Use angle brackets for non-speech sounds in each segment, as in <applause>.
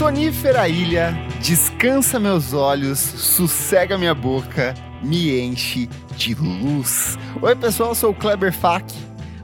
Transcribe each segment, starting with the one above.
Sonífera ilha, descansa meus olhos, sossega minha boca, me enche de luz. Oi, pessoal, eu sou o Kleber Fak.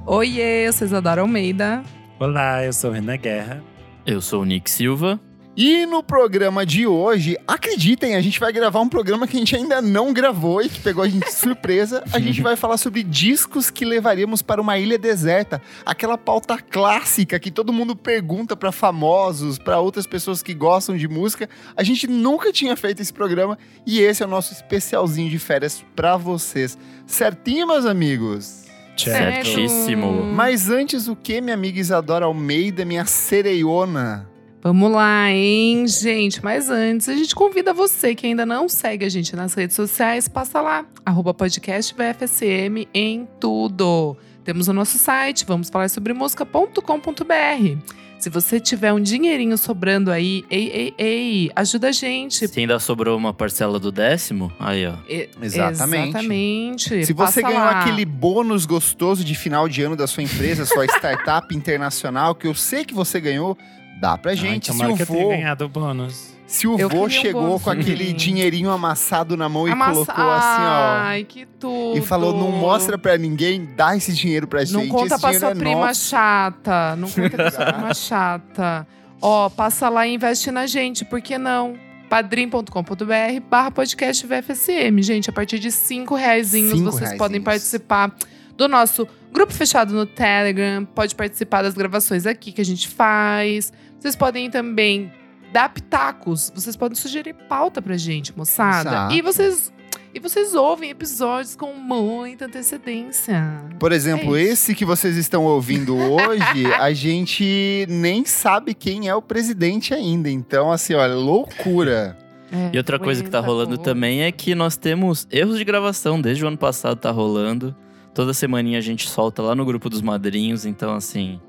Oiê, eu sou Isadora Almeida. Olá, eu sou o Renan Guerra. Eu sou o Nick Silva. E no programa de hoje, acreditem, a gente vai gravar um programa que a gente ainda não gravou e que pegou a gente de surpresa. A gente vai falar sobre discos que levaríamos para uma ilha deserta, aquela pauta clássica que todo mundo pergunta para famosos, para outras pessoas que gostam de música. A gente nunca tinha feito esse programa e esse é o nosso especialzinho de férias para vocês. Certinho, meus amigos? Certo. Certíssimo. Mas antes, o que, minha amiga Isadora Almeida, minha sereiona? Vamos lá, hein, gente? Mas antes, a gente convida você que ainda não segue a gente nas redes sociais, passa lá, arroba podcast VFSM em tudo. Temos o nosso site, vamos falar sobre música.com.br. Se você tiver um dinheirinho sobrando aí, ei, ei, ei, ajuda a gente. Se ainda sobrou uma parcela do décimo, aí ó. E- Exatamente. Exatamente. Se você Passa ganhou lá. aquele bônus gostoso de final de ano da sua empresa, sua <laughs> startup internacional, que eu sei que você ganhou, dá pra gente. Ai, se o que eu tenha vô, ganhado o bônus. se o Eu vô um chegou bônus com aquele também. dinheirinho amassado na mão e Amassa- colocou assim, ó. Ai, que tudo. E falou: não mostra pra ninguém, dá esse dinheiro pra gente. Não conta esse pra sua é prima nosso. chata. Não conta pra sua prima <laughs> chata. Ó, passa lá e investe na gente, por que não? padrim.com.br barra podcast VFSM. Gente, a partir de cinco reais Cinco vocês reaisinhos. podem participar do nosso grupo fechado no Telegram. Pode participar das gravações aqui que a gente faz. Vocês podem também dar pitacos. Vocês podem sugerir pauta pra gente, moçada. Exato. E vocês... E vocês ouvem episódios com muita antecedência. Por exemplo, É esse que vocês estão ouvindo hoje, <laughs> a gente nem sabe quem é o presidente ainda. Então, assim, olha, loucura. É, E outra coisa que tá rolando também é que nós temos erros de gravação. Desde o ano passado tá rolando. Toda semaninha a gente solta lá no grupo dos madrinhos. Então, assim,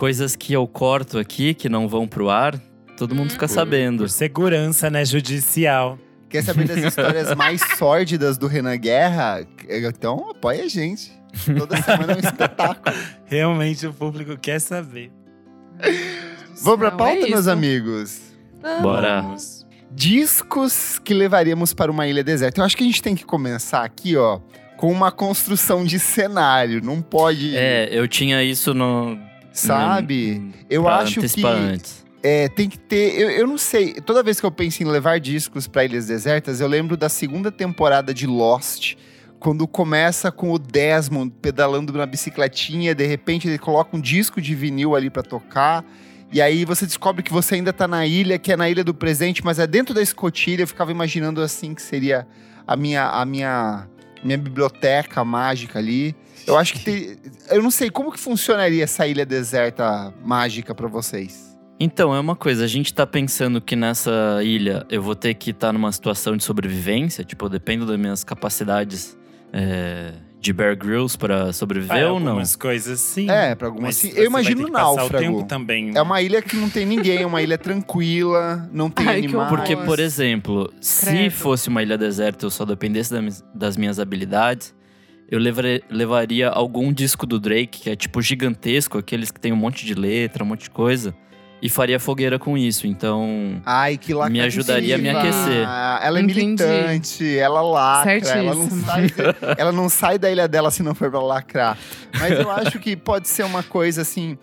coisas que eu corto aqui, que não vão pro ar, todo mundo fica Por- sabendo. Por segurança, né, judicial. Quer saber das <laughs> histórias mais sórdidas do Renan Guerra? Então apoia a gente. Toda semana é um espetáculo. <laughs> Realmente o público quer saber. Vamos pra Não, pauta, é meus amigos? Vamos. Bora. Discos que levaríamos para uma ilha deserta. Eu acho que a gente tem que começar aqui, ó, com uma construção de cenário. Não pode, É, eu tinha isso no. Sabe? no- Eu acho que é, tem que ter. Eu, eu não sei. Toda vez que eu penso em levar discos para ilhas desertas, eu lembro da segunda temporada de Lost. Quando começa com o Desmond pedalando na bicicletinha, de repente ele coloca um disco de vinil ali para tocar. E aí você descobre que você ainda tá na ilha, que é na ilha do presente, mas é dentro da escotilha. Eu ficava imaginando assim que seria a minha a minha minha biblioteca mágica ali. Eu acho que tem, eu não sei como que funcionaria essa ilha deserta mágica para vocês. Então, é uma coisa, a gente tá pensando que nessa ilha eu vou ter que estar numa situação de sobrevivência, tipo, eu dependo das minhas capacidades é, de Bear Grylls pra sobreviver Ah, ou não? Algumas coisas sim. É, pra algumas Mas sim. Eu imagino passar náufrago. o tempo também. É uma ilha que não tem ninguém, é uma ilha tranquila, não tem Ai, animais. Porque, por exemplo, se Credo. fosse uma ilha deserta e eu só dependesse das minhas habilidades, eu levaria algum disco do Drake, que é tipo gigantesco, aqueles que tem um monte de letra, um monte de coisa, e faria fogueira com isso. Então, Ai, que lacrativa. Me ajudaria a me aquecer. Ela é Entendi. militante, ela lacra, ela não, Certíssimo. sai, <laughs> ela não sai da ilha dela se não for pra lacrar. Mas eu acho que pode ser uma coisa assim.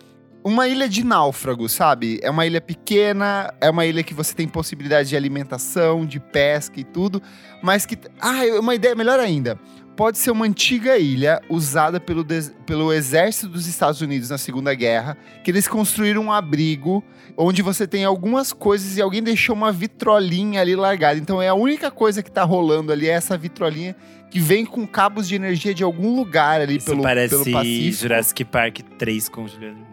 Uma ilha de náufrago, sabe? É uma ilha pequena, é uma ilha que você tem possibilidade de alimentação, de pesca e tudo, mas que. Ah, uma ideia melhor ainda. Pode ser uma antiga ilha usada pelo, pelo exército dos Estados Unidos na Segunda Guerra, que eles construíram um abrigo onde você tem algumas coisas e alguém deixou uma vitrolinha ali largada. Então é a única coisa que tá rolando ali é essa vitrolinha que vem com cabos de energia de algum lugar ali Isso pelo, parece pelo Pacífico. Jurassic Park 3 com Juliano.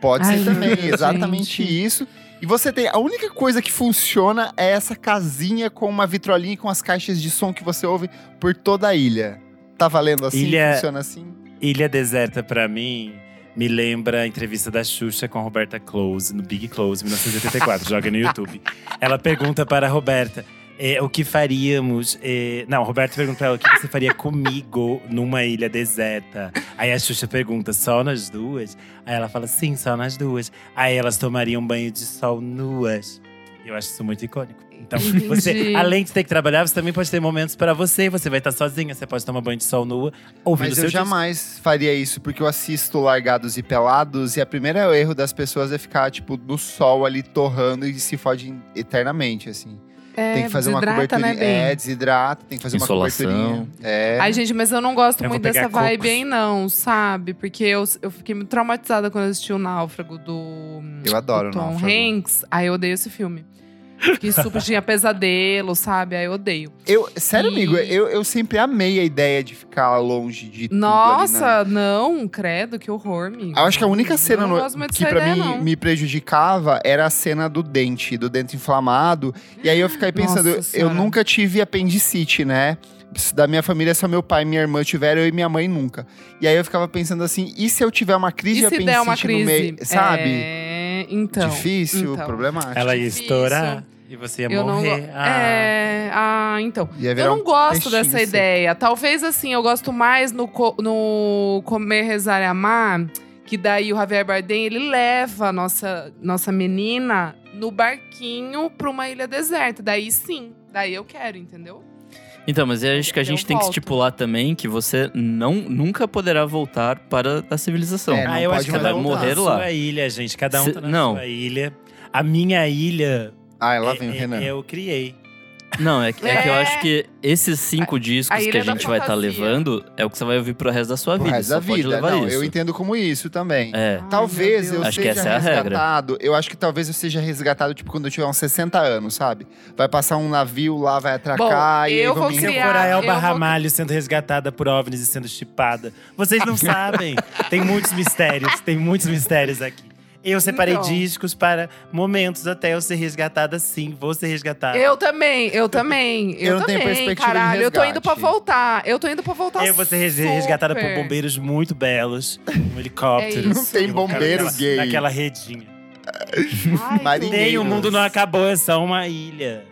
Pode Ai, ser também, gente. exatamente isso. E você tem. A única coisa que funciona é essa casinha com uma vitrolinha e com as caixas de som que você ouve por toda a ilha. Tá valendo assim? Ilha- Funciona assim? Ilha Deserta, pra mim, me lembra a entrevista da Xuxa com a Roberta Close, no Big Close, 1984. <laughs> joga no YouTube. Ela pergunta para a Roberta: É, o que faríamos. é, Não, o Roberto pergunta pra ela o que você faria comigo numa ilha deserta. Aí a Xuxa pergunta, só nas duas? Aí ela fala, sim, só nas duas. Aí elas tomariam banho de sol nuas. Eu acho isso muito icônico. Então, <laughs> você, Entendi. além de ter que trabalhar, você também pode ter momentos pra você. Você vai estar sozinha, você pode tomar banho de sol nua, ouvindo Mas seu eu jamais faria isso, porque eu assisto Largados e Pelados, e o primeiro erro das pessoas é ficar, tipo, no sol ali torrando e se fode eternamente, assim. É, tem que fazer uma desidrata, coberturinha. né, bem? é, desidrata, tem que fazer Insolação. uma coberturinha. É. Ai, gente, mas eu não gosto Eu muito dessa vibe cocos. aí, não, sabe? Porque eu, eu fiquei muito traumatizada quando eu assisti o Náufrago do, eu adoro do o Tom Náufrago. Hanks. Aí eu odeio esse filme. Fiquei super, tinha pesadelo, sabe? Aí eu odeio. Eu, sério, E- amigo, eu, eu sempre amei a ideia de ficar longe de tudo ali, né? Nossa, não, credo, que horror, amigo. Eu acho que a única cena no- que pra ideia, mim não. me prejudicava era a cena do dente, do dente inflamado. E aí eu fiquei <gasps> pensando, Nossa eu nunca tive apendicite, né? Da minha família, só meu pai e minha irmã tiveram, eu e minha mãe nunca. E aí eu ficava pensando assim, e se eu tiver uma crise E de apendicite uma no crise? meio, sabe? É, então. Difícil, então. problemático. Ela ia estourar e você ia Eu não morrer. go- Ah. É, ah, então. Eu não um gosto peixinho dessa seco. ideia. Talvez assim, eu gosto mais no, co- no Comer, Rezar e Amar, que daí o Javier Bardem, ele leva a nossa, nossa menina no barquinho pra uma ilha deserta. Daí sim, daí eu quero, entendeu? Então, mas eu acho que a gente tem que estipular também que você não, nunca poderá voltar para a civilização. É, não Ah, eu pode acho que cada um voltar. tá na Morrer lá. sua ilha, gente. Cada um Se- tá na não. sua ilha. A minha ilha, Ah, lá é- vem o é- Renan. eu criei. Não, é, que- é que eu É. acho que esses cinco discos que a gente vai estar fantasia. levando é o que você vai ouvir pro resto da sua Pro vida. resto Só da vida. levar Não, isso. eu entendo como isso também. É. Ai, Talvez eu. Acho que seja é resgatado. Eu acho que talvez eu seja resgatado, tipo, quando eu tiver uns 60 anos, sabe? Vai passar um navio lá, vai atracar e aí eu vão vou Se eu criar- for a Elba eu vou- Ramalho sendo resgatada por OVNIs e sendo chipada. Vocês não <laughs> sabem. Tem muitos mistérios, tem muitos mistérios aqui. Eu separei Então. discos para momentos até eu ser resgatada sim. Vou ser resgatada. Eu também, eu também. <laughs> Eu, Eu não tenho também, perspectiva de caralho. Eu tô indo pra voltar. Eu tô indo pra voltar Eu vou ser super. resgatada por bombeiros muito belos. Um <laughs> helicóptero. É. Não tem bombeiro naquela- gay. Naquela redinha. Ai. <laughs> Nem o mundo não acabou, é só uma ilha.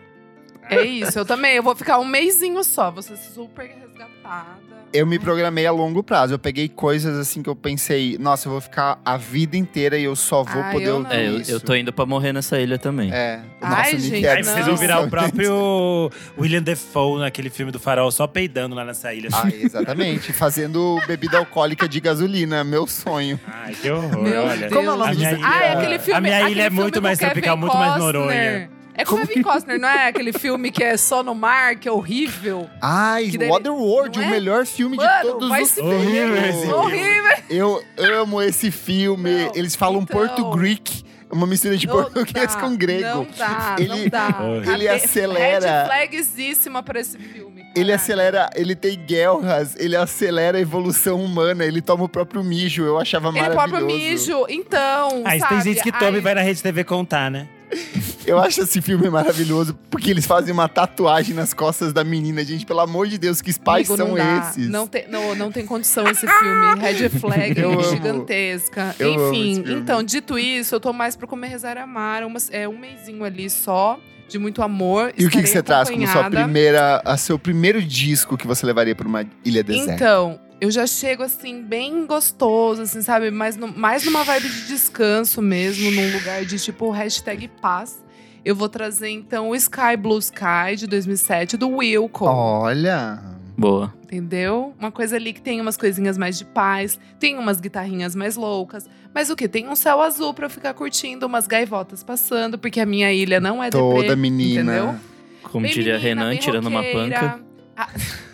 É isso, eu também. Eu vou ficar um mêsinho só. Vou ser super resgatada. Eu me programei a longo prazo. Eu peguei coisas assim que eu pensei, nossa, eu vou ficar a vida inteira e eu só vou Ah, poder eu. É, eu, isso. eu tô indo pra morrer nessa ilha também. É. Ai, o Nick gente, é Aí vocês vão virar o próprio William Defoe naquele filme do Farol, só peidando lá nessa ilha. Ah, exatamente. Fazendo bebida alcoólica de gasolina, meu sonho. Ai, que horror, Meu olha. Deus. Como é o nome disso? ilha- Ah, é aquele filme. A minha aquele ilha é muito mais Kevin tropical, muito mais. Noronha. É com o Kevin Costner, não é? Aquele filme que é só no mar, que é horrível. Ai, Que daí- Waterworld, não o é? melhor filme de Mano, todos vai os Horrível esse filme. Horrível. Eu amo esse filme. Não, Eles falam então. porto-greek, uma mistura de Não português dá, com grego. Não dá, Ele- não dá. Ele acelera- Red flagzíssima pra esse filme. Ele acelera, ele tem guerras, ele acelera a evolução humana, ele toma o próprio mijo, eu achava Ele maravilhoso. próprio mijo. Então, Aí sabe? tem gente que toma Ai, e vai na Rede TV contar, né? <laughs> Eu acho esse filme maravilhoso, porque eles fazem uma tatuagem nas costas da menina. Gente, pelo amor de Deus, que pais amigo, são dá. esses? Não tem, não, não tem condição esse filme. Red flag amo. gigantesca. Eu Enfim, então, dito isso, eu tô mais pro Comer, Rezar e Amar. Umas- é um mêsinho ali só, de muito amor. E o que, que você traz como sua primeira, a seu primeiro disco que você levaria para uma ilha deserta? Então, eu já chego assim, bem gostoso, assim, sabe? Mais, no- mais numa vibe de descanso mesmo, num lugar de tipo hashtag paz. Eu vou trazer então o Sky Blue Sky de 2007 do Wilco. Olha, Boa. Entendeu? Uma coisa ali que tem umas coisinhas mais de paz, tem umas guitarrinhas mais loucas. Mas o que? Tem um céu azul pra eu ficar curtindo, umas gaivotas passando, porque a minha ilha não é toda deprê, menina. entendeu? Como Bem diria menina, Renan, tirando uma roqueira. panca. Ah, <laughs>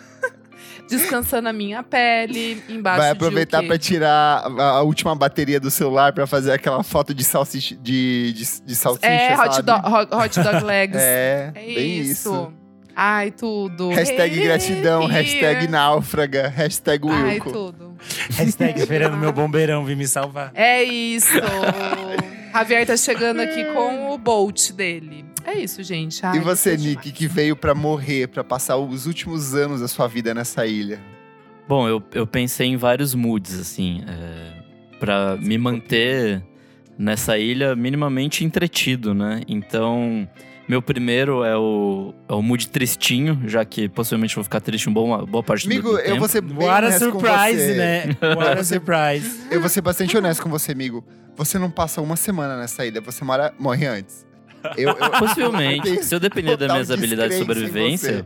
Descansando a minha pele, embaixo Vai aproveitar pra tirar a, a última bateria do celular pra fazer aquela foto de salsicha, de, de, de salsicha, É, hot, sabe? dog, hot, hot dog <laughs> legs. É, É bem isso. Ai, tudo. Hashtag Hey, gratidão, here. hashtag náufraga, hashtag Ai, Wilco. tudo. Hashtag esperando meu bombeirão vir me salvar. É isso. <laughs> Javier tá chegando aqui com o Bolt dele. É isso, gente. Ai, E você, Nick, demais. que veio pra morrer, pra passar os últimos anos da sua vida nessa ilha? Bom, eu, eu pensei em vários moods, assim, é, para me manter nessa ilha minimamente entretido, né? Então, Meu primeiro é o, é o mood tristinho, já que possivelmente vou ficar triste uma boa, boa parte do, Amigo, do eu tempo. vou ser bem What a surprise, você. né? What a surprise. Eu vou ser bastante honesto com você, amigo. Você não passa uma semana nessa ilha, você mora, morre antes. Eu, eu- Possivelmente, eu se eu depender das minhas habilidades de sobrevivência,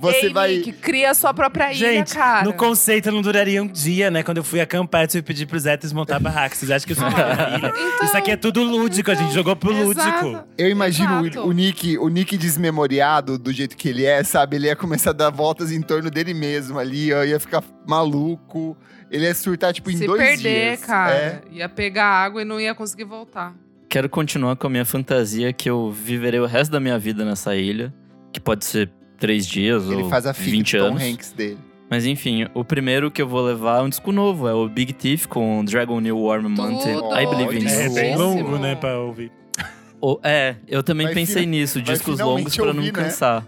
Você Ei, vai- Nick, cria a sua própria ilha, Gente, cara. no conceito não duraria um dia, né? Quando eu fui acampar, eu tive que pedir pros héteros montar barraca. Vocês acham que eu sou uma ilha? Então, Isso aqui é tudo lúdico, a gente jogou pro exato. lúdico. Eu imagino o, o Nick, o Nick desmemoriado do jeito que ele é, sabe? Ele ia começar a dar voltas em torno dele mesmo ali, ó, ia ficar maluco. Ele ia surtar, tipo, em Se dois perder, dias. cara, É. ia pegar água e não ia conseguir voltar. quero continuar com a minha fantasia que eu viverei o resto da minha vida nessa ilha, que pode ser três dias Ele ou faz a fita 20 do Tom anos. Hanks dele. Mas enfim, o primeiro que eu vou levar é um disco novo, é o Big Thief com Dragon New Warm Mountain. I Believe in. É bem longo, né, pra ouvir. O- é, eu também Vai pensei fina- nisso, vai discos finalmente longos pra não ouvir, né? cansar.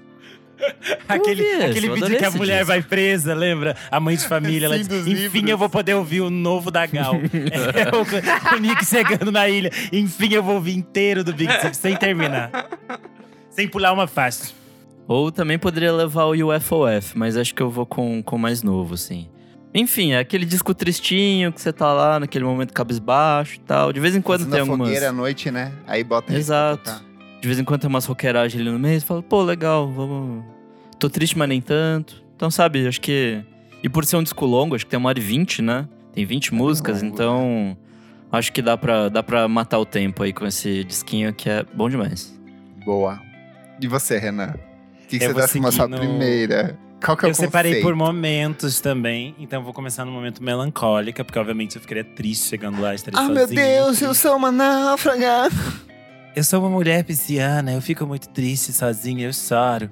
<laughs> Aquele, esse, aquele eu vídeo adorei que a esse mulher disco. vai presa, lembra? A mãe de família. ela diz, dos Enfim, livros." eu vou poder ouvir o novo da Gal. <laughs> é, o, o Nick chegando na ilha. Enfim, eu vou ouvir inteiro do Big Thief, sem terminar. Sem pular uma faixa. Ou também poderia levar o UFOF, mas acho que eu vou com o mais novo, assim. Enfim, é aquele disco tristinho que você tá lá naquele momento cabisbaixo e tal. De vez em quando Fazendo tem algumas. fogueira à noite, né? Aí bota Exato. De vez em quando tem umas roqueiragens ali no meio, você fala, pô, legal, vamos. Tô triste, mas nem tanto. Então, sabe, acho que. E por ser um disco longo, acho que tem uma hora e vinte, né? Tem 20 músicas, longo, então. Acho que dá pra, dá pra matar o tempo aí com esse disquinho que é bom demais. Boa. E você, Renan? Que, que Eu você a sua seguir no- primeira? Qual que é Eu o separei conceito? por momentos também, então eu vou começar no momento melancólica, porque obviamente eu ficaria triste chegando lá, estaria Ah, meu sozinho, Deus, eu sou uma náufraga. Eu sou uma mulher pisciana, eu fico muito triste sozinha, eu choro.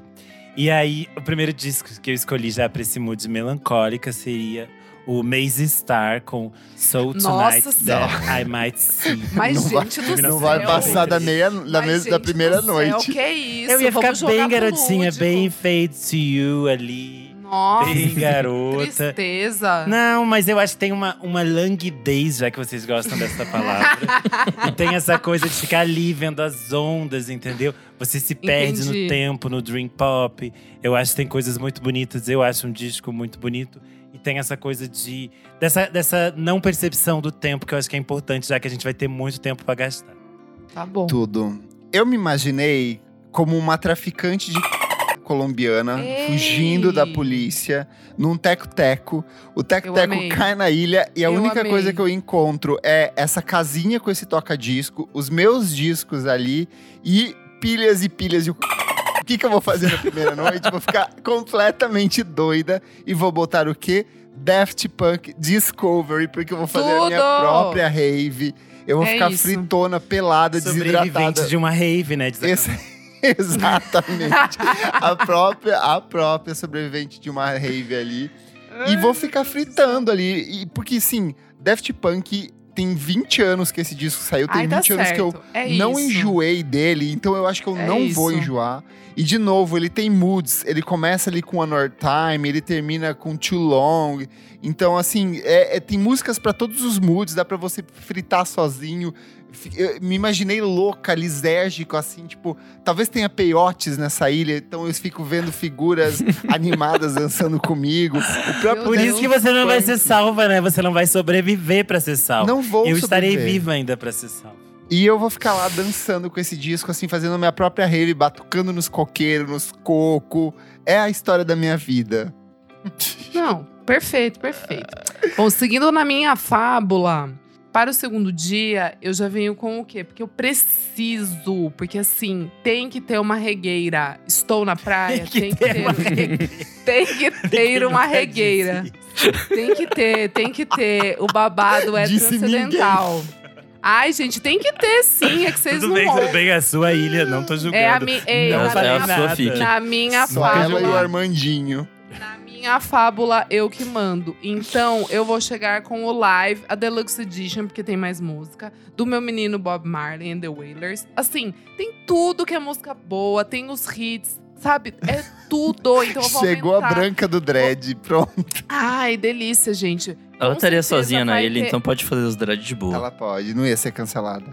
E aí, o primeiro disco que eu escolhi já pra esse mood melancólica seria o Maze Star com Soul Nossa Tonight Senhora. That I Might See. <laughs> Mas, Não vai- gente do céu. Não vai passar da, meia, da, Mas, da primeira do céu, noite. que é isso? eu ia ficar Vamos bem garotinha, lúdico. bem Fade to You ali. Nossa, bem garota. tristeza. Não, mas eu acho que tem uma, uma languidez, já que vocês gostam dessa palavra. <laughs> e tem essa coisa de ficar ali vendo as ondas, entendeu? Você se perde Entendi. no tempo, no dream pop. Eu acho que tem coisas muito bonitas. Eu acho um disco muito bonito. E tem essa coisa de. Dessa, dessa não percepção do tempo, que eu acho que é importante, já que a gente vai ter muito tempo pra gastar. Tá bom. Tudo. Eu me imaginei como uma traficante de <laughs> colombiana Ei! fugindo da polícia num teco-teco. O teco-teco cai na ilha e a Eu única amei. coisa que eu encontro é essa casinha com esse toca-disco, os meus discos ali e pilhas e pilhas de. O que, que eu vou fazer na primeira noite? Vou ficar completamente doida e vou botar o quê? Daft Punk Discovery, porque eu vou fazer a minha Tudo! própria rave. Eu vou É ficar isso. fritona, pelada, desidratada. Sobrevivente de uma rave, né? Esse- <laughs> Exatamente. <laughs> a, própria, a própria sobrevivente de uma rave ali. E vou ficar fritando ali. E, porque, sim, Daft Punk tem 20 anos que esse disco saiu. Tem Ai, tá 20 anos que eu certo. É não isso. enjoei dele. Então eu acho que eu É não vou isso. enjoar. E, de novo, ele tem moods. Ele começa ali com More Time, ele termina com Too Long. Então, assim, é- é- tem músicas pra todos os moods. Dá pra você fritar sozinho. Eu me imaginei louca, lisérgico, assim, tipo, talvez tenha peiotes nessa ilha, então eu fico vendo figuras <laughs> animadas dançando comigo. Próprio Por Deus. isso que você não vai ser salva, né? Você não vai sobreviver pra ser salva. Não vou Eu estarei sobreviver. viva ainda pra ser salva. E eu vou ficar lá dançando com esse disco, assim, fazendo a minha própria rave, batucando nos coqueiros, nos cocos. É a história da minha vida. Não, perfeito, perfeito. Bom, seguindo na minha fábula, para o segundo dia, eu já venho com o quê? Porque eu preciso, porque assim, tem que ter uma regueira. Estou na praia, <laughs> tem que, ter, uma regueira. tem que <laughs> ter uma nunca regueira. disse Tem que ter, tem que ter. O babado é Disse transcendental. Ai, gente, tem que ter sim, é que vocês Tudo não bem, tudo bem, é a sua ilha, não tô julgando. É a, mi, é, Não na, é a minha, sua nada. fic. na minha Só ela e o. Armandinho. Na minha fábula, eu que mando. Então, eu vou chegar com o live, a Deluxe Edition, porque tem mais música, do meu menino Bob Marley and the Wailers. Assim, tem tudo que é música boa, tem os hits, sabe? É tudo. <laughs> Então, eu vou Chegou a aumentar. branca do dread, pronto. Ai, delícia, gente. Ela Com estaria sozinha na vai ilha, ter- então pode fazer os dreads de boa. Ela pode, não ia ser cancelada.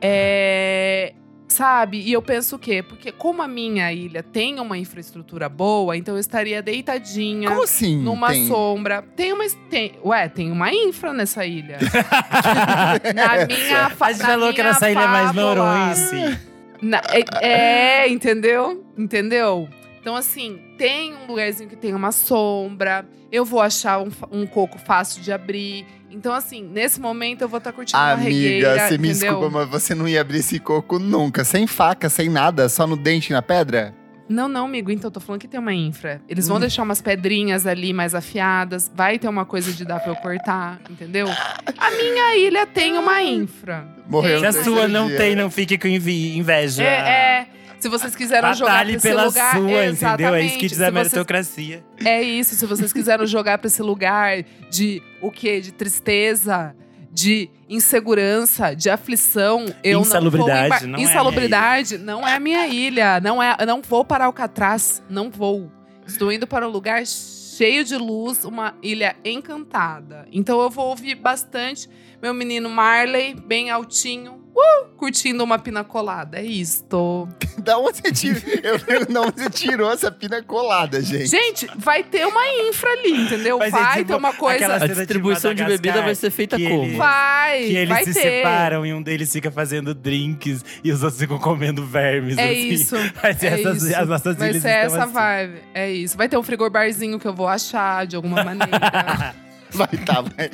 É... Sabe? E eu penso o quê? Porque como a minha ilha tem uma infraestrutura boa, então eu estaria deitadinha. Como assim? Numa tem? sombra. Tem uma. Tem, ué, tem uma infra nessa ilha. <laughs> na minha A gente falou que nessa ilha é mais. Noronha, Na- é, é, entendeu? Entendeu? Então, assim, tem um lugarzinho que tem uma sombra. Eu vou achar um, um coco fácil de abrir. Então, assim, nesse momento eu vou estar curtindo uma Amiga, regueira, você me entendeu? desculpa, mas você não ia abrir esse coco nunca. Sem faca, sem nada, só no dente e na pedra? Não, não, amigo. Então, eu tô falando que tem uma infra. Eles vão Hum. deixar umas pedrinhas ali mais afiadas. Vai ter uma coisa de dar pra eu cortar, entendeu? A minha ilha tem uma infra. Morreu Se a terceiro sua não dia. tem, não fique com inveja. É, é. Se vocês quiseram jogar pra esse pela lugar, sua, entendeu? É exatamente. isso que diz a Se vocês- meritocracia. É isso, se vocês quiseram jogar pra esse lugar de o quê? De tristeza, de insegurança, de aflição, eu Insalubridade, não não vou é a Insalubridade não é a minha ilha, não é, não vou para Alcatraz, não vou. Estou indo para um lugar cheio de luz, uma ilha encantada. Então eu vou ouvir bastante meu menino Marley, bem altinho, uh, curtindo uma pina colada. É isto. <laughs> Da onde você tirou? Eu lembro de onde você tirou essa pina colada, gente. Gente, vai ter uma infra ali, entendeu? Mas é vai tipo ter uma coisa. A distribuição de Madagascar, bebida vai ser feita como? ele- Vai, Que eles vai se ter. separam e um deles fica fazendo drinks e os outros ficam comendo vermes. É assim. isso. <laughs> Vai ser é essas, isso. as nossas Vai ser essa assim. vibe. É isso. Vai ter um frigobarzinho que eu vou achar de alguma maneira. <laughs> Vai tá, vai,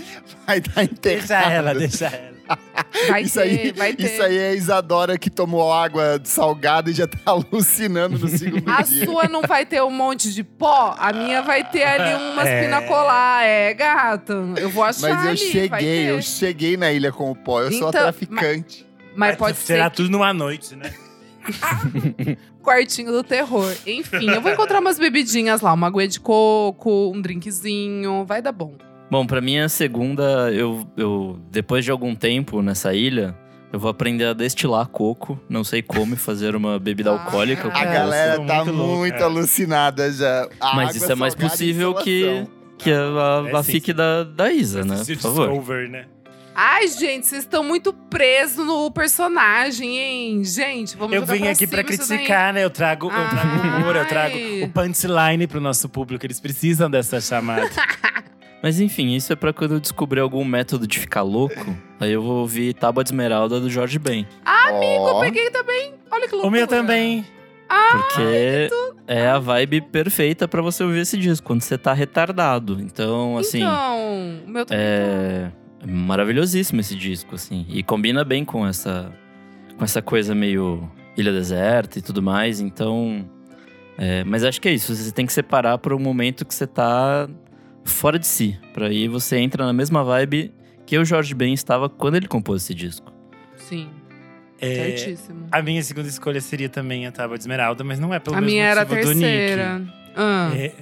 vai tá enterrado. Deixa ela, deixa ela. Vai Isso ter, aí, vai ter. isso aí é a Isadora que tomou água salgada e já tá <laughs> alucinando no segundo A dia. sua não vai ter um monte de pó, a minha vai ter ali umas É. pina colada. É, gata. Eu vou achar Mas eu ali, cheguei, eu cheguei na ilha com o pó. Eu sou a Então, traficante. Mas Vai pode ser tirar tudo numa noite, né? <laughs> quartinho do terror. Enfim, eu vou encontrar umas bebidinhas lá. Uma aguinha de coco, um drinkzinho. Vai dar bom. Bom, pra minha segunda, eu, eu depois de algum tempo nessa ilha, eu vou aprender a destilar coco. Não sei como e fazer uma bebida Ah. alcoólica. com A É, galera eu tá muito muito, alucinada já. A Mas isso é mais possível que, que a, É a sim. fique da, da Isa, né? Assistir Por favor. Discover, né? Ai, gente, vocês estão muito presos no personagem, hein? Gente, vamos Eu vim pra aqui daí. criticar, né? Eu trago, eu trago humor, eu trago o punchline pro nosso público. Eles precisam dessa chamada. <laughs> Mas enfim, isso é pra quando eu descobrir algum método de ficar louco. Aí eu vou ouvir Tábua de Esmeralda do Jorge Ben. Amigo, eu Ó. peguei também. Olha que loucura. o meu também. Porque é a vibe perfeita pra você ouvir esse disco, quando você tá retardado. Então, assim, Então, o meu também. é maravilhosíssimo esse disco, assim. E combina bem com essa, com essa coisa meio ilha deserta e tudo mais. Então, é, mas acho que é isso. Você tem que separar para um momento que você tá fora de si. Pra aí você entra na mesma vibe que o Jorge Ben estava quando ele compôs esse disco. Sim, É, certíssimo. a minha segunda escolha seria também a Tábua de Esmeralda, mas não é pelo A mesmo minha era a terceira. Ah. É, é,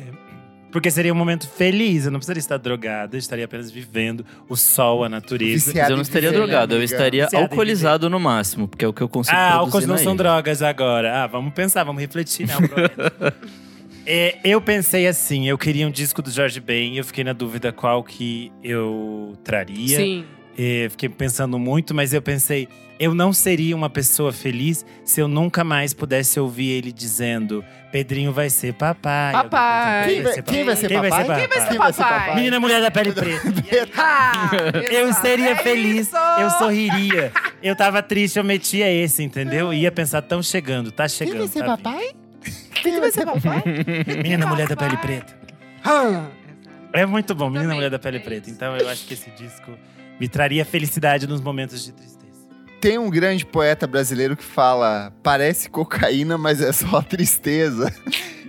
porque seria um momento feliz, eu não precisaria estar drogada, eu estaria apenas vivendo o sol, a natureza. Mas eu não estaria viver, drogado, eu estaria alcoolizado no máximo, porque é o que eu consigo Ah, álcools não na são drogas agora. Ah, vamos pensar, vamos refletir, né? <laughs> É, eu pensei assim, eu queria um disco do Jorge Ben, eu fiquei na dúvida qual que eu traria. Sim. É, fiquei pensando muito, mas eu pensei, eu não seria uma pessoa feliz se eu nunca mais pudesse ouvir ele dizendo: Pedrinho vai ser papai. Papai. Quem vai, quem vai ser Quem vai papai? ser papai? Quem vai ser papai? papai? Menina mulher da pele preta. <laughs> <laughs> Ah, Eu seria É feliz, isso. eu sorriria. Eu tava triste, eu metia esse, entendeu? Ia pensar, tão chegando, tá chegando. Quem vai ser tá vindo. Quem vai ser papai? Menina mulher da pele preta. Ah. É muito bom, Menina Também, Mulher da Pele é Preta. Então eu acho que esse disco me traria felicidade nos momentos de tristeza. Tem um grande poeta brasileiro que fala: parece cocaína, mas é só <laughs> tristeza.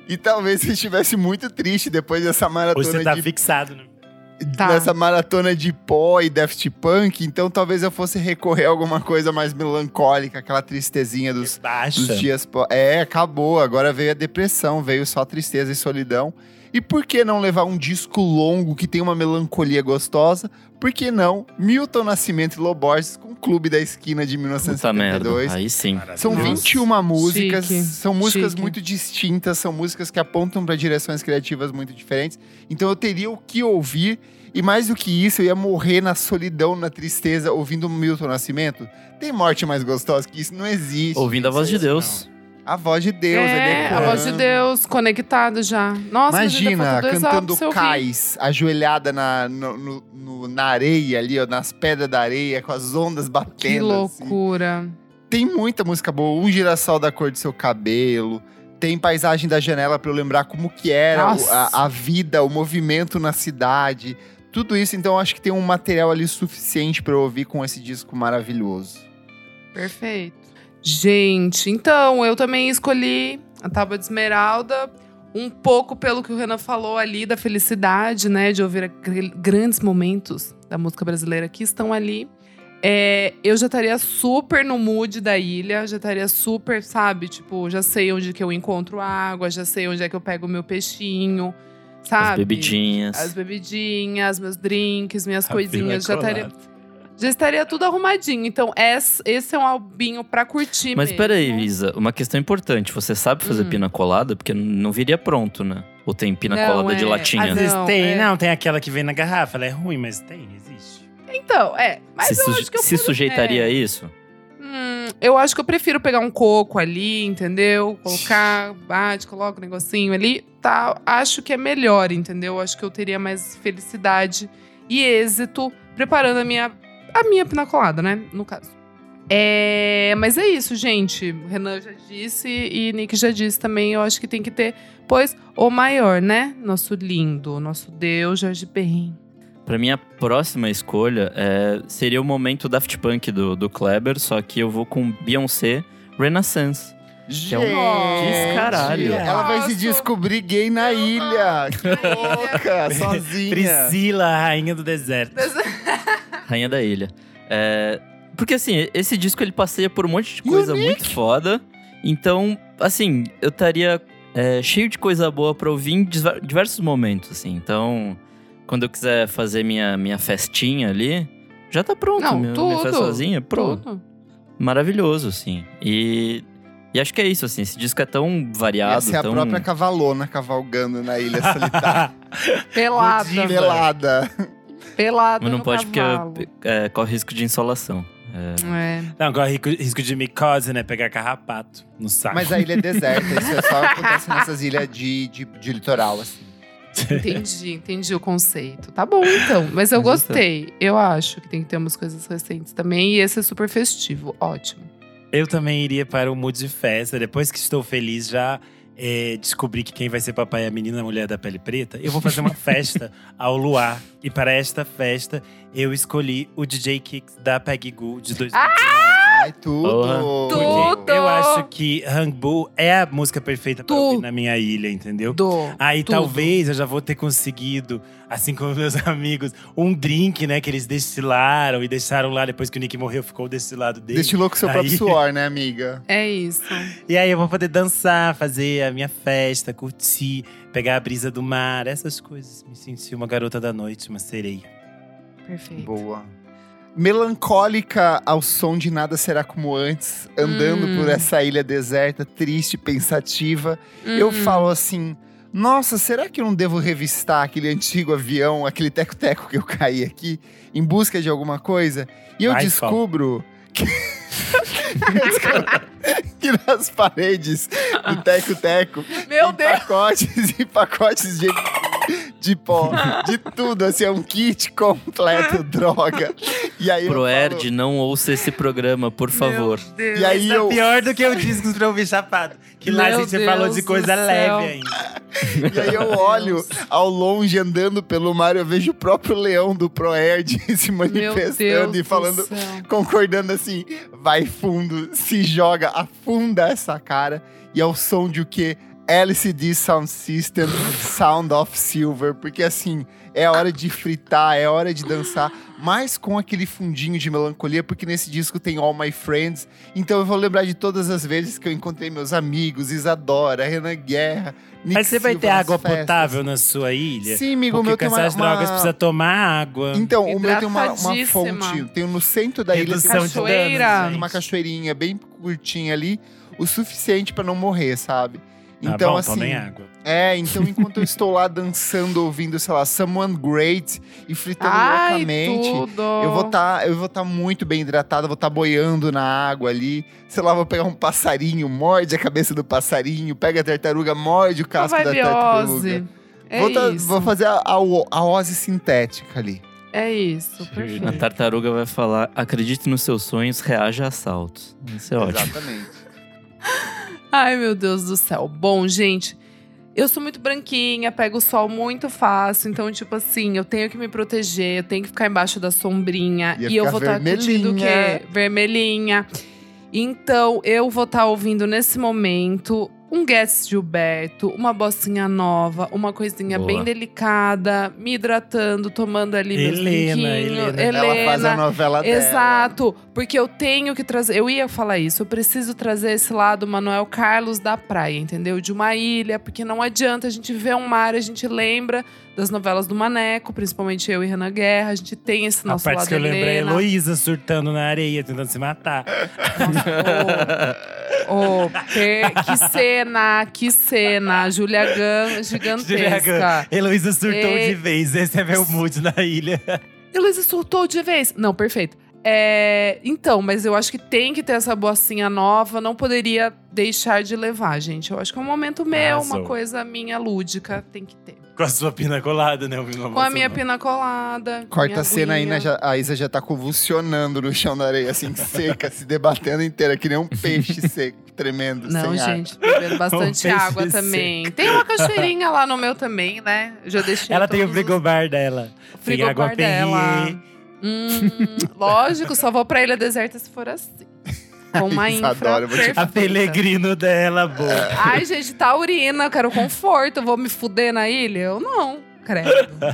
E talvez você estivesse muito triste depois dessa maratona você tá de fixado, né? Tá. nessa maratona de pó e Daft Punk, então talvez eu fosse recorrer a alguma coisa mais melancólica, aquela tristezinha dos, dos dias. É, acabou. Agora veio a depressão, veio só tristeza e solidão. E por que não levar um disco longo que tem uma melancolia gostosa? Por que não Milton Nascimento e Loborges com o Clube da Esquina de Puta merda, 1972? aí sim. São Nossa. 21 músicas, Chique, são músicas chique. muito distintas, são músicas que apontam para direções criativas muito diferentes. Então eu teria o que ouvir E mais do que isso, eu ia morrer na solidão, na tristeza, ouvindo Milton Nascimento. Tem morte mais gostosa que isso? Não existe. Ouvindo a voz de Deus. A voz de Deus, é, a voz de. Deus, conectado já. Nossa, ainda Imagina, cantando cais, ajoelhada na, no- no- no- na areia ali, ó, nas pedras da areia, com as ondas batendo. Que assim. loucura. Tem muita música boa. Um girassol da cor do seu cabelo. Tem paisagem da janela pra eu lembrar como que era o- a, a vida, o movimento na cidade. Tudo isso, então, acho que tem um material ali suficiente pra eu ouvir com esse disco maravilhoso. Perfeito. Gente, então, eu também escolhi a Tábua de Esmeralda. Um pouco pelo que o Renan falou ali, da felicidade, né? De ouvir grandes momentos da música brasileira que estão ali. É, eu já estaria super no mood da ilha, já estaria super, sabe? Tipo, já sei onde que eu encontro água, já sei onde é que eu pego o meu peixinho, sabe? As bebidinhas. As bebidinhas, meus drinks, minhas A coisinhas. Já estaria. Já estaria tudo arrumadinho. Então, esse, é um albinho pra curtir Mas mesmo. peraí, Isa, uma questão importante. Você sabe fazer Hum. pina colada? Porque não viria pronto, né? Ou tem pina Não, colada de é. latinha? Às vezes Não, tem, é. não, tem aquela que vem na garrafa, ela é ruim, mas tem, existe. Então, é. Mas se eu suje- acho que eu se posso- sujeitaria é. a isso? Hum, eu acho que eu prefiro pegar um coco ali, entendeu? Colocar, bate, coloca um negocinho ali. Tá, acho que é melhor, entendeu? Acho que eu teria mais felicidade e êxito preparando a minha, a minha pina colada, né? No caso. É, mas é isso, gente. O Renan já disse e Nick já disse também. Eu acho que tem que ter, pois, o maior, né? Nosso lindo, nosso Deus, Jorge Ben. Pra minha próxima escolha é, seria o momento Daft Punk do, do Kleber, só que eu vou com Beyoncé Renaissance. Que é um Gente, descaralho. Ela vai se Nossa. descobrir gay na ilha. Que louca, sozinha. Priscila, a rainha do deserto. <laughs> Rainha da Ilha. É, porque assim, esse disco ele passeia por um monte de coisa muito foda. Então, assim, eu estaria é, cheio de coisa boa pra ouvir em diver- diversos momentos, assim. Então, quando eu quiser fazer minha, minha festinha ali, já tá pronto. Não, minha, minha tudo, festa sozinha, pronto. Tudo. Maravilhoso, assim. E, e acho que é isso, assim. Esse disco é tão variado, Essa é a tão... própria cavalona cavalgando na ilha solitária. <laughs> Pelada. Pelada. Pelada Mas não no pode cavalo. porque é, corre risco de insolação. É. É. Não, corre risco, de micose, né? Pegar carrapato no saco. Mas a ilha é deserta. Isso é só acontece nessas ilhas de, de, de litoral, assim. Entendi, entendi o conceito. Tá bom, então. Mas eu Mas gostei. Eu acho que tem que ter umas coisas recentes também. E esse é super festivo. Ótimo. Eu também iria para o mood de festa. Depois que estou feliz, já é, descobri que quem vai ser papai é a menina mulher da pele preta. Eu vou fazer uma <laughs> festa ao luar. E para esta festa, eu escolhi o DJ Kicks da Peggy Goo de 2019. Ai, tudo. Porra. Tudo. Eu acho que Hangbu é a música perfeita para Tu. ouvir na minha ilha, entendeu? Do. Aí Tudo. talvez eu já vou ter conseguido, assim como <laughs> meus amigos, um drink, né, que eles destilaram e deixaram lá depois que o Nick morreu, ficou destilado dele. Destilou com seu próprio Aí- suor, <laughs> né, amiga? É isso. E aí eu vou poder dançar, fazer a minha festa, curtir, pegar a brisa do mar, essas coisas. Me sentir uma garota da noite, uma sereia. Perfeito. Boa. Melancólica ao som de Nada Será Como Antes, andando Hum. por essa ilha deserta, triste, pensativa. Eu Hum. falo assim: nossa, será que eu não devo revistar aquele antigo avião, aquele teco-teco que eu caí aqui, em busca de alguma coisa? E eu Vai, descubro que... <laughs> que nas paredes do <laughs> teco-teco Meu tem Deus! pacotes e pacotes de, de pó, de tudo, assim, é um kit completo, <laughs> droga. E aí eu Proerd, falo- não ouça esse programa, por favor. Meu Deus. E aí Tá eu, pior do que o discos pra ouvir chapado. Que lá a gente falou Deus de do coisa céu. leve ainda. e aí eu olho ao longe, andando pelo mar, eu vejo o próprio leão do Proerd <laughs> se manifestando e falando, concordando assim, vai fundo, se joga, afunda essa cara. E é o som de o quê? LCD Sound System, Sound of Silver, porque assim, é hora de fritar, é hora de dançar, mas com aquele fundinho de melancolia, porque nesse disco tem All My Friends, então eu vou lembrar de todas as vezes que eu encontrei meus amigos, Isadora, Renan Guerra, Nick Mas você vai Silva ter nas água festas. potável na sua ilha? Sim, amigo, o Porque meu com tem uma, essas uma- drogas precisa tomar água. Então, o meu tem uma, uma fonte, tem no centro da ilha, tem Redução uma Cachoeira. danos, uma cachoeirinha bem curtinha ali, o suficiente pra não morrer, sabe? Tá Então, bom, assim. tomem água. É, então enquanto eu estou lá dançando, ouvindo, sei lá, Someone Great e fritando Ai, loucamente. tudo. Eu vou tá, eu vou estar muito bem hidratado, vou estar boiando na água ali. Sei lá, vou pegar um passarinho, morde a cabeça do passarinho, pega a tartaruga, morde o casco da tartaruga. É vou, tá- isso. vou fazer a, a, a ose sintética ali. É isso, A perfeito. tartaruga vai falar: acredite nos seus sonhos, reaja a assaltos. Isso é ótimo. Exatamente. <laughs> Ai, meu Deus do céu. Bom, gente, eu sou muito branquinha, pego o sol muito fácil. Então, tipo assim, eu tenho que me proteger, eu tenho que ficar embaixo da sombrinha. Ia e eu vou estar curtindo o quê? vermelhinha. Vermelhinha. Então, eu vou estar ouvindo nesse momento um Guess Gilberto, uma bocinha nova, uma coisinha Boa. bem delicada, me hidratando, tomando ali Helena, brinquinhos. Helena. Ela faz a novela dela. Exato, porque eu tenho que trazer. Eu ia falar isso, eu preciso trazer esse lado Manuel Carlos da praia, entendeu? De uma ilha, porque não adianta a gente ver um mar, a gente lembra das novelas do Maneco, principalmente eu e Renan Guerra, a gente tem esse A nosso parte lado que eu lembrei é a Helena. Heloísa surtando na areia, tentando se matar. Ô, per- que cena, que cena. Julia Gunn gigantesca. Heloísa surtou E- de vez. Esse é meu mood na ilha. Heloísa soltou de vez. Não, perfeito. É, então, mas eu acho que tem que ter essa bocinha nova. Não poderia deixar de levar, gente. Eu acho que é um momento meu, Arrasou. uma coisa minha lúdica. Tem que ter. Com a sua pina colada, né? Com a minha pina colada. A cena aí, né? já- a Isa já tá convulsionando no chão da areia, assim, seca, se debatendo inteira, que nem um peixe <laughs> seco, tremendo, Não, ar. gente, bebendo bastante <laughs> peixe água também. Tem uma cachoeirinha lá no meu também, né? Eu já <laughs> deixei. Ela tem o todos os- frigobar dela. Tem água frigobar dela. Hum, lógico, só vou pra ilha deserta se for assim. Com uma infra adoro, eu vou te- perfeita. A Pelegrino dela, boa. Ai, gente, taurina, eu quero conforto. Eu vou me fuder na ilha? Eu não, credo.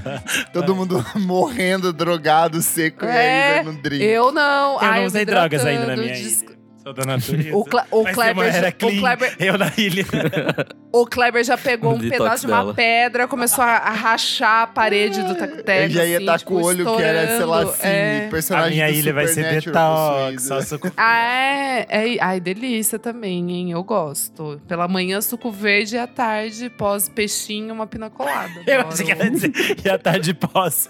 <laughs> Todo mundo morrendo, drogado, seco, e É, Isa no drink. Eu não. Eu Ai, não me usei drogas ainda na hidratando, minha ilha. Sou da natureza. O, Cla o, Kleber, já- o. Kleber, <laughs> Eu na ilha. <laughs> o Kleber já pegou um detox pedaço de uma dela. pedra, começou a, a rachar a parede do tactel. Eu já ia assim, estar tipo, com o olho que era, sei lá, assim, É. A personagem minha do ilha vai ser detox. Só suco. <laughs> Ah, é, é. Ai, delícia também, hein? Eu gosto. Pela manhã, suco verde e à tarde, pós-peixinho, uma pina colada. Eu achei que ela ia dizer. E a tarde pós.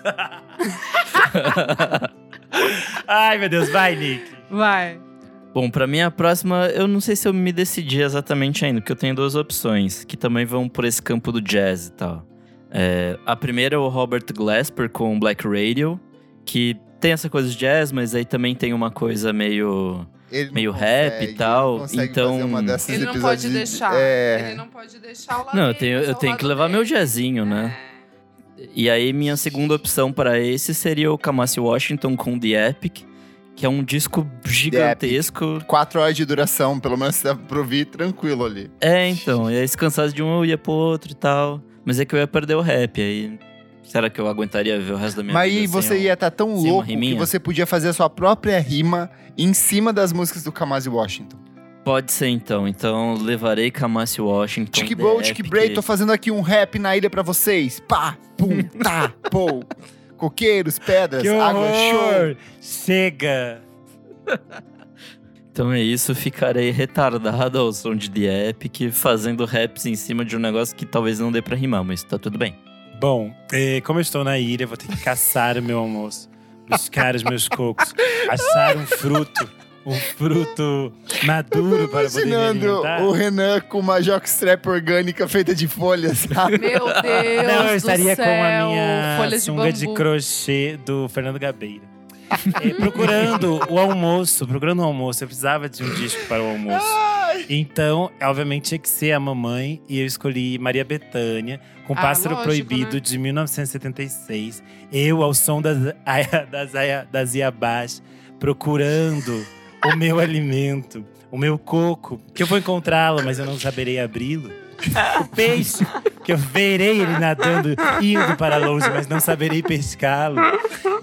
Ai, meu Deus. Vai, Nick. Vai. Bom, pra minha próxima, eu não sei se eu me decidi exatamente ainda, porque eu tenho duas opções, que também vão por esse campo do jazz e tal. É, a primeira é o Robert Glasper com Black Radio, que tem essa coisa de jazz, mas aí também tem uma coisa meio. Ele meio rap consegue, e tal, então- fazer uma dessas Ele não pode de- deixar. É. Ele não pode deixar o lado Não, eu tenho, eu tenho que levar meu dele. jazzinho, né? É. E aí, minha segunda opção para esse seria o Kamasi Washington com The Epic, que é um disco gigantesco. Quatro horas de duração, pelo menos dá pra ouvir tranquilo ali. É, então, e aí se cansasse de um, eu ia pro outro e tal. Mas é que eu ia perder o rap, aí. Será que eu aguentaria ver o resto da minha Mas aí vida? você sem ia estar tão sem uma louco que você podia fazer a sua própria rima em cima das músicas do Kamasi Washington. Pode ser então. Então levarei Kamasi Washington. Bro, Tic Epic. Bray, tô fazendo aqui um rap na ilha pra vocês. Pá, pum, tá, <laughs> pô. Coqueiros, pedras, Que água, show. horror. Chega. <laughs> Então é isso, ficarei retardado ao som de The Epic, fazendo raps em cima de um negócio que talvez não dê pra rimar, mas tá tudo bem. Bom, eh, como eu estou na ilha, vou ter que caçar o meu almoço. Buscar os meus cocos. Achar um fruto. Um fruto maduro para poder alimentar. o Renan com uma jockstrap orgânica feita de folhas, sabe? <laughs> Meu Deus Não, eu do estaria céu. com a minha de sunga bambu. de, crochê do Fernando Gabeira. É, procurando o almoço, procurando o almoço. Eu precisava de um disco para o almoço. Então, obviamente, tinha que ser a mamãe. E eu escolhi Maria Bethânia, com Ah, Pássaro lógico, Proibido, né? de 1976. Eu, ao som das, das, aia- das iabás, procurando o meu alimento, o meu coco, que eu vou encontrá-lo, mas eu não saberei abri-lo. O peixe, que eu verei ele nadando, indo para longe, mas não saberei pescá-lo.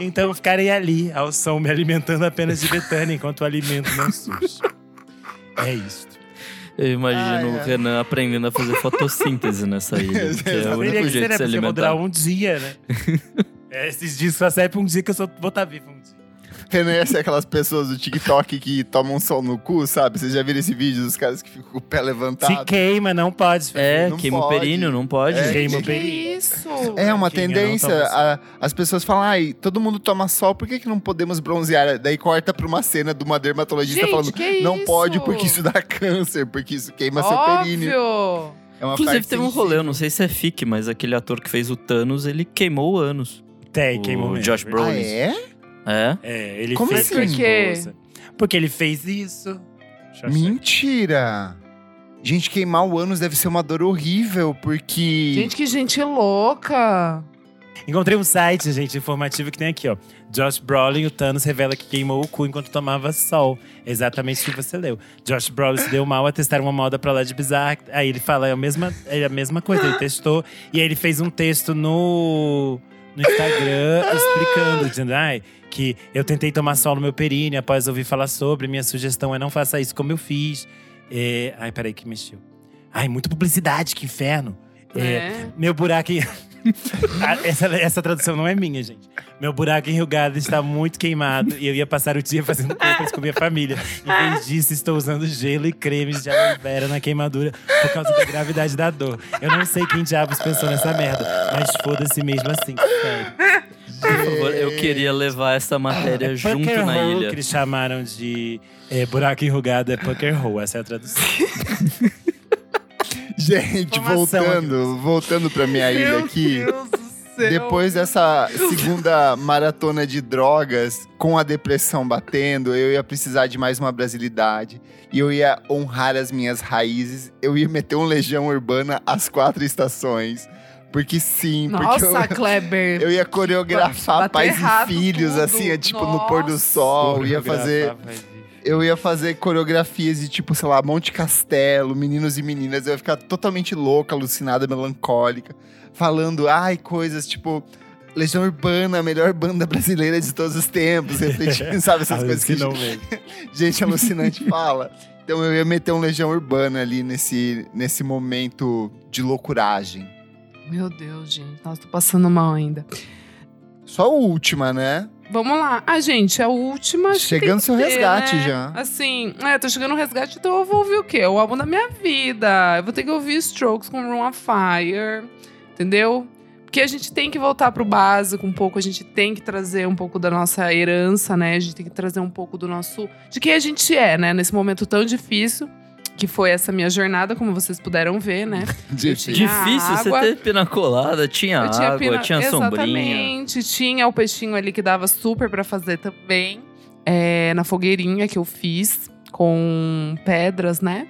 Então eu ficarei ali, ao som, me alimentando apenas de Betânia, enquanto o alimento não surge. É isso. Eu imagino Ai, o ai. Renan aprendendo a fazer fotossíntese nessa <laughs> ilha. que é o único jeito né? de se Porque eu vou durar alimentar. um dia, né? <laughs> É, esses dias só serve pra um dia que eu só vou estar vivo um dia. Conhece aquelas pessoas do TikTok que tomam sol no cu, sabe? Vocês já viram esse vídeo dos caras que ficam com o pé levantado? Se queima, não pode. É, Não queima o pode. períneo, não pode. É, Queima o Que períneo. isso? É uma Quem eu não tendência. a- as pessoas falam, ai, todo mundo toma sol, por que, que não podemos bronzear? Daí corta pra uma cena de uma dermatologista Gente, falando, que não isso? pode porque isso dá câncer, porque isso queima seu períneo. Óbvio. É uma Inclusive, teve um rolê, eu não sei se é fic, mas aquele ator que fez o Thanos, ele queimou o ânus. Tem, O queimou mesmo. Josh Brolin. Ah, é? É? É, ele Como fez assim? com Por quê? esposa. Porque ele fez isso. Mentira! Gente, queimar o ânus deve ser uma dor horrível, porque... Gente, que gente louca. Encontrei um site, gente, informativo que tem aqui, ó. Josh Brolin, o Thanos revela que queimou o cu enquanto tomava sol. Exatamente o que você leu. Josh Brolin se deu mal a testar uma moda pra lá de bizarra. Aí ele fala, é a mesma, é a mesma coisa, ele testou. E aí ele fez um texto no, no Instagram explicando, dizendo, ai, que eu tentei tomar sol no meu períneo após ouvir falar sobre. Minha sugestão é não faça isso como eu fiz. É, ai, peraí que mexeu. Ai, muita publicidade, que inferno. É, É. meu buraco. Ah, essa, essa tradução não é minha, gente. Meu buraco enrugado está muito queimado e eu ia passar o dia fazendo compras com minha família. Em vez disso, estou usando gelo e cremes de aloe vera na queimadura por causa da gravidade da dor. Eu não sei quem diabos pensou nessa merda, mas foda-se mesmo assim, sério. Por favor, eu queria levar essa matéria junto Pucker na hole, ilha. que eles chamaram de é, buraco enrugado, é pucker hole. Essa é a tradução. <laughs> <laughs> Gente, Informação voltando, voltando pra minha ilha Meu aqui. Deus do céu. Depois dessa segunda maratona de drogas, com a depressão batendo, eu ia precisar de mais uma brasilidade. E eu ia honrar as minhas raízes. Eu ia meter um Legião Urbana às quatro estações. Porque sim, porque eu, Nossa, Kleber. <laughs> eu ia coreografar pais e filhos, tudo. assim, é, tipo, no pôr do Nossa. sol. Ia fazer eu ia fazer coreografias de tipo, sei lá, Monte Castelo, meninos e meninas. Eu ia ficar totalmente louca, alucinada, melancólica, falando, ai, coisas tipo. Legião Urbana, a melhor banda brasileira de todos os tempos, refletindo, sabe, essas <laughs> coisas que mesmo. <laughs> gente alucinante fala. Então eu ia meter um Legião Urbana ali nesse, nesse momento de loucuragem. Meu Deus, gente. Nossa, tô passando mal ainda. Só a última, né? Vamos lá. Ah, gente, a última. Chegando seu ter, resgate né? já. Assim, é, tô chegando no resgate, então eu vou ouvir o quê? O álbum da minha vida. Eu vou ter que ouvir Strokes com Room of Fire. Entendeu? Porque a gente tem que voltar pro básico um pouco, a gente tem que trazer um pouco da nossa herança, né? A gente tem que trazer um pouco do nosso. de quem a gente é, né? Nesse momento tão difícil. Que foi essa minha jornada, como vocês puderam ver, né? <laughs> Difícil. você ter pina colada, tinha Eu tinha água, pina- tinha sombrinha. Exatamente. Tinha o peixinho ali que dava super pra fazer também. É, na fogueirinha que eu fiz com pedras, né?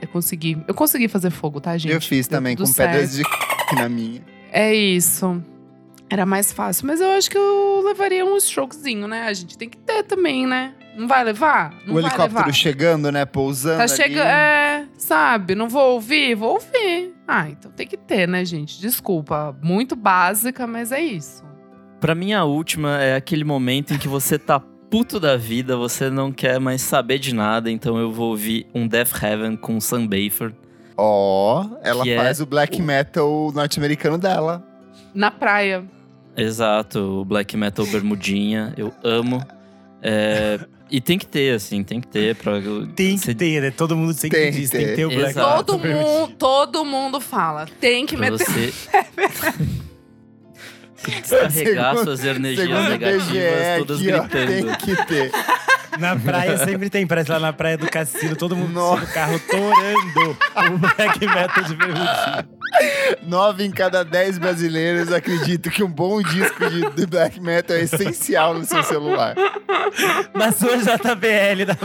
Eu consegui. Eu consegui fazer fogo, tá, gente? Eu fiz Deu também, com pedras certo. de <laughs> na minha. É isso. Era mais fácil. Mas eu acho que eu levaria um strokezinho, né? A gente tem que ter também, né? Não vai levar? Não o vai helicóptero levar. chegando, né? Pousando. Tá chegando. É, sabe? Não vou ouvir? Vou ouvir. Ah, então tem que ter, né, gente? Desculpa. Muito básica, mas é isso. Pra mim, a última é aquele momento em que você tá puto da vida, você não quer mais saber de nada, então eu vou ouvir um Death Heaven com Sam Bafer. Ó, ela Que é faz o black metal norte-americano dela. Na praia. Exato, o black metal bermudinha, eu amo. É, e tem que ter, assim, tem que ter pra. Tem que Cê- ter, né? Todo mundo sempre Tem que diz, tem que ter o Black Exato. Todo mundo, todo mundo fala. Tem que Pra meter. você. <laughs> <laughs> Descarregar Segundo- suas energias negativas, BGE todas aqui, ó, gritando. tem que ter. Na praia sempre tem, parece lá na praia do cassino, todo mundo no carro torando o black metal de bermudinha. Nove em cada dez brasileiros acreditam que um bom disco de, de black metal é essencial no seu celular. Na sua JBL da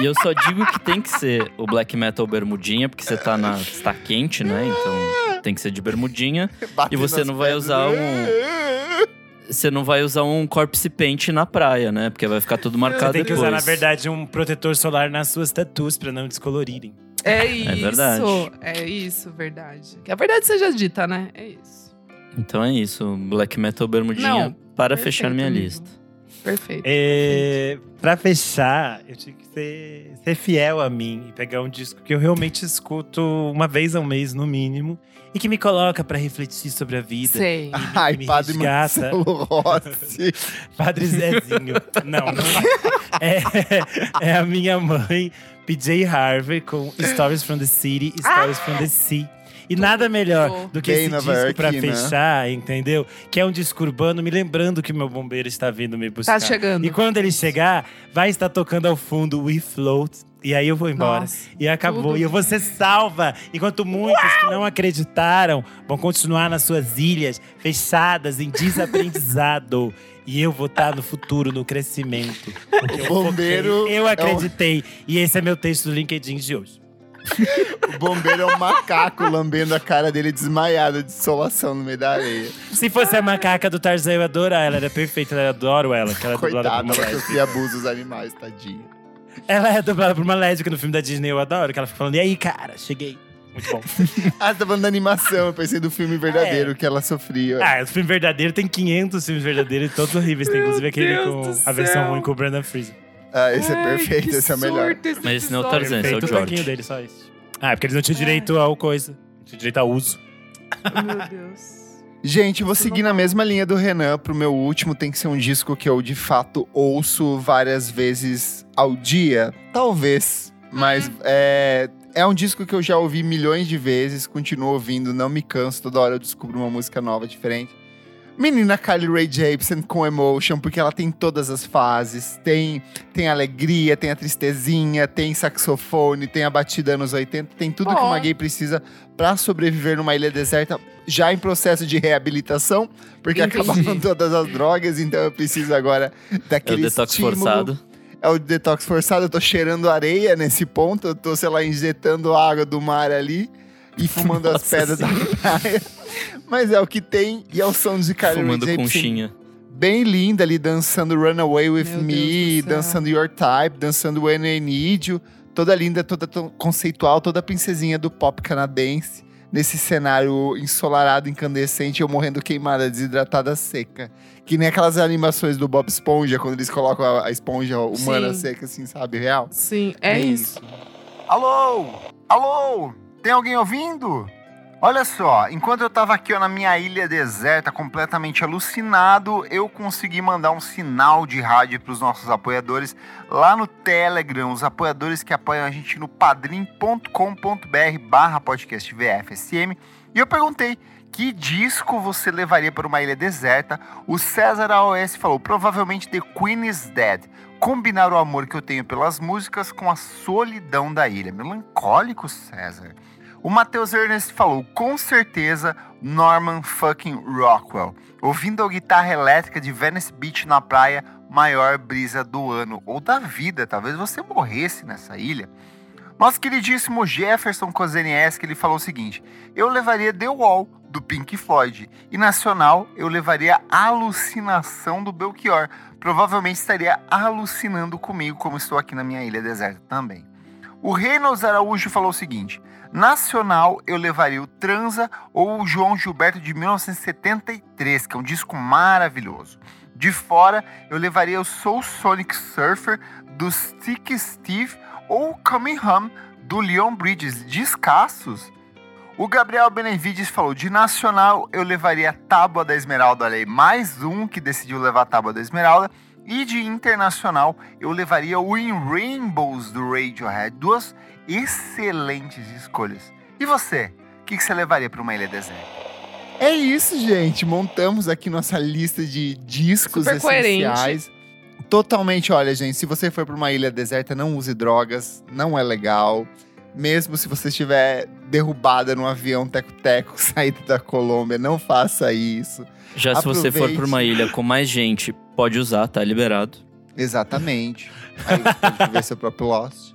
E eu só digo que tem que ser o black metal bermudinha, porque você tá, na, você tá quente, né? Então tem que ser de bermudinha. Batendo E você não vai usar Você não vai usar um corpse paint na praia, né? Porque vai ficar tudo marcado Você tem que depois. usar, na verdade, um protetor solar nas suas tatuas pra não descolorirem. É isso. verdade. É isso, verdade. Que a verdade seja dita, né? É isso. Então é isso, black metal bermudinha Não, para perfeito, fechar minha amigo. lista. Perfeito. É, pra fechar, eu tinha que ser, ser fiel a mim e pegar um disco que eu realmente escuto uma vez ao mês, no mínimo, e que me coloca pra refletir sobre a vida. Sei. E me- Ai, me Padre resgata. Rossi. <laughs> Padre Zezinho. Não, não é. É a minha mãe, PJ Harvey, com Stories from the City, Stories from the Sea. E nada melhor do que Bem esse Nova disco pra Yorkina. fechar, entendeu? Que é um disco urbano, me lembrando que meu bombeiro está vindo me buscar. Tá chegando. E quando ele chegar, vai estar tocando ao fundo We Float. E aí eu vou embora. Nossa, E acabou. tudo. E eu vou ser salva. Enquanto muitos que não acreditaram vão continuar nas suas ilhas, fechadas, em desaprendizado. e eu vou estar no futuro, no crescimento. Porque O eu bombeiro foquei, Eu é um- acreditei. E esse é meu texto do LinkedIn de hoje. O bombeiro é um macaco lambendo a cara dele desmaiado de insolação no meio da areia. Se fosse a macaca do Tarzan, eu ia adorar. Ela era perfeita, eu adoro ela. Que ela é Coitada, por uma ela lésbica. sofria abuso dos animais, tadinha. Ela é dublada por uma lésbica no filme da Disney, eu adoro. Que ela fica falando, e aí, cara, cheguei. Muito bom. <laughs> Ah, você tá falando da animação, eu pensei do filme verdadeiro que ela sofria. ah, o filme verdadeiro tem 500 filmes verdadeiros, todos horríveis. Tem inclusive aquele Deus com a versão ruim com o Brandon Fraser. Ah, esse é perfeito, esse é o melhor. Mas esse não é o. Tarzan. Esse é o George. tanquinho dele, só isso. Ah, porque eles não tinham direito ao coisa. Não tinham direito ao uso. Meu Deus. Gente, vou seguir na mesma linha do Renan. Pro meu último, tem que ser um disco que eu de fato ouço várias vezes ao dia. Talvez. Mas é, é um disco que eu já ouvi milhões de vezes, continuo ouvindo, não me canso. Toda hora eu descubro uma música nova, diferente. Menina Kylie Ray Jepsen com Emotion, porque ela tem todas as fases. Tem, tem alegria, tem a tristezinha, tem saxofone, tem a batida anos 80, tem tudo que uma gay precisa pra sobreviver numa ilha deserta, já em processo de reabilitação, porque Entendi. acabaram todas as drogas, então eu preciso agora É o daquele detox estímulo. forçado. É o detox forçado, eu tô cheirando areia nesse ponto, eu tô, sei lá, injetando água do mar ali e <laughs> fumando as Nossa pedras da praia. <laughs> Mas é o que tem e é o som de Ray Fumando Jepsen conchinha. bem linda ali, dançando Runaway With Meu Me, dançando Your Type, dançando When I Need You. Toda linda, toda conceitual, toda princesinha do pop canadense. Nesse cenário ensolarado, incandescente, eu morrendo queimada, desidratada, seca. Que nem aquelas animações do Bob Esponja, quando eles colocam a, a esponja humana Sim. seca, assim, sabe? Real. Sim, é isso. Alô? Alô? Tem alguém ouvindo? Olha só, enquanto eu tava aqui ó, na minha ilha deserta, completamente alucinado, eu consegui mandar um sinal de rádio para os nossos apoiadores lá no Telegram, os apoiadores que apoiam a gente no padrim.com.br barra podcast VFSM. E eu perguntei, que disco você levaria para uma ilha deserta? O César AOS falou, provavelmente The Queen is Dead. Combinar o amor que eu tenho pelas músicas com a solidão da ilha. Melancólico, César. O Matheus Ernest falou, com certeza, Norman fucking Rockwell. Ouvindo a guitarra elétrica de Venice Beach na praia, maior brisa do ano. Ou da vida, talvez você morresse nessa ilha. Nosso queridíssimo Jefferson Kozenieski, ele falou o seguinte, eu levaria The Wall, do Pink Floyd. E nacional, eu levaria Alucinação do Belchior. Provavelmente estaria alucinando comigo, como estou aqui na minha ilha deserta também. O Reynolds Araújo falou o seguinte: Nacional, eu levaria o Transa ou o João Gilberto de 1973, que é um disco maravilhoso. De fora, eu levaria o Soul Sonic Surfer do Stick Steve ou Coming Home do Leon Bridges. Descassos. O Gabriel Benevides falou: de nacional, eu levaria a Tábua da Esmeralda. Olha aí, mais um que decidiu levar a Tábua da Esmeralda. E de internacional, eu levaria o In Rainbows do Radiohead. Duas excelentes escolhas. E você? O que, que você levaria para uma ilha deserta? É isso, gente. Montamos aqui nossa lista de discos Super coerente. essenciais. Totalmente, olha, gente, se você for para uma ilha deserta, não use drogas, não é legal. Mesmo se você estiver derrubada num avião teco-teco <laughs> saído da Colômbia, não faça isso. Já se você for Aproveite. pra uma ilha com mais gente, pode usar, tá liberado. Exatamente. Aí você pode viver seu próprio Lost.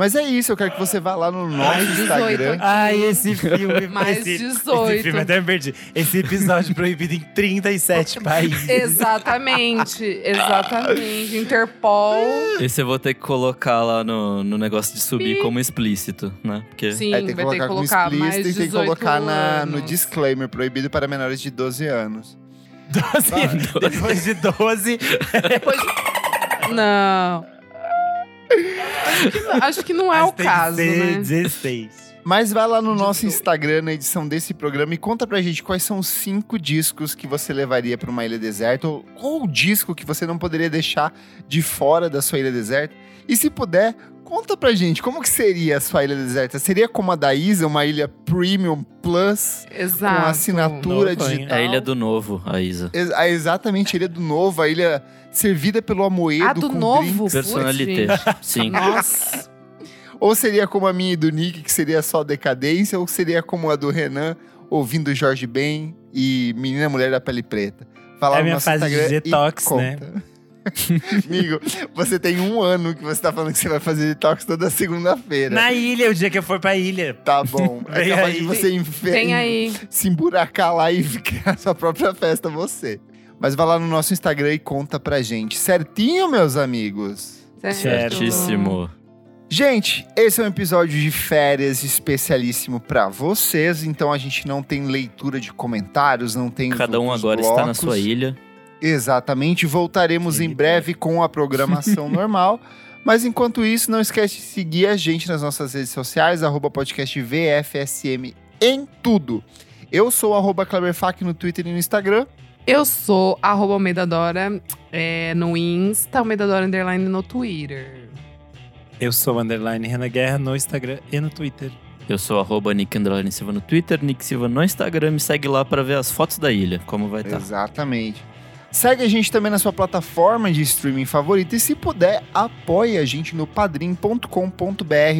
Mas é isso, eu quero que você vá lá no nosso Mais 18 Instagram. aqui. Ai, esse filme. <laughs> Mais esse, 18. Esse filme até me perdi. Esse episódio proibido em 37 <laughs> países. Exatamente, exatamente. Interpol. Esse eu vou ter que colocar lá no, no negócio de subir Pi. como explícito, né? Porque Sim, É, tem que vai ter colocar que como colocar explícito mais e tem que 18 colocar na, no disclaimer, proibido para menores de 12 anos. 12, <laughs> depois de 12. Não. Acho que, não- acho que não é mas o tem que caso, ser né? 16. Mas vai lá no nosso Instagram, na edição desse programa, e conta pra gente quais são os cinco discos que você levaria pra uma ilha deserta, ou, ou o disco que você não poderia deixar de fora da sua ilha deserta. E se puder, conta pra gente, como que seria a sua ilha deserta? Seria como a da Isa, uma ilha Premium Plus, Exato. com assinatura Novo, digital? É a Ilha do Novo, a Isa. Ex- a- exatamente, a Ilha do Novo, a ilha servida pelo Amoedo Ah, do com novo? drinks. Personalité. Sim. Nossa. Ou seria como a minha e do Nick, que seria só decadência, ou seria como a do Renan, ouvindo Jorge Ben e Menina Mulher da Pele Preta. Fala É a minha fase de Instagram detox, né? <laughs> Amigo, você tem um ano que você tá falando que você vai fazer detox toda segunda-feira. Na ilha, o dia que eu for pra ilha. Tá bom. É Vem capaz aí. de você enfe- Tem aí. se emburacar lá e <laughs> criar sua própria festa, você. Mas vai lá no nosso Instagram e conta pra gente. Certinho, meus amigos? Certíssimo. Gente, esse é um episódio de férias especialíssimo pra vocês. Então a gente não tem leitura de comentários, não tem. os Cada um agora está na blocos. sua ilha. Exatamente. Voltaremos em breve com a programação <laughs> normal. Mas enquanto isso, não esquece de seguir a gente nas nossas redes sociais, arroba podcast VFSM em tudo. Eu sou arroba Kleberfac no Twitter e no Instagram. Eu sou arroba Almeida Dora é, no Insta, Almeida Dora Underline no Twitter. Eu sou o underline Renan Guerra no Instagram e no Twitter. Eu sou arroba Nick Silva no Twitter, Nick Silva no Instagram. Me segue lá pra ver as fotos da ilha, como vai estar. Exatamente. Segue a gente também na sua plataforma de streaming favorita e se puder, apoie a gente no padrim.com.br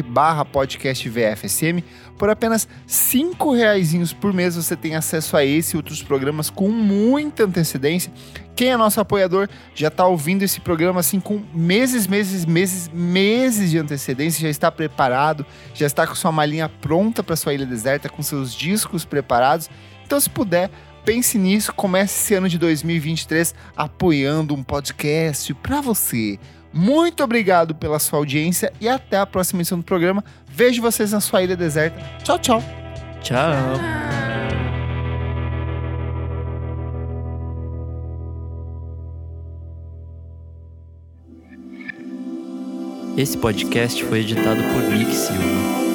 barra podcast VFSM. Por apenas cinco reaisinhos por mês você tem acesso a esse e outros programas com muita antecedência. Quem é nosso apoiador já está ouvindo esse programa assim com meses, meses, meses, meses de antecedência, já está preparado, já está com sua malinha pronta para sua ilha deserta, com seus discos preparados. Então, se puder, pense nisso, comece esse ano de 2023 apoiando um podcast para você. Muito obrigado pela sua audiência e até a próxima edição do programa. Vejo vocês na sua ilha deserta. Tchau, tchau. Tchau. Esse podcast foi editado por Nick Silva.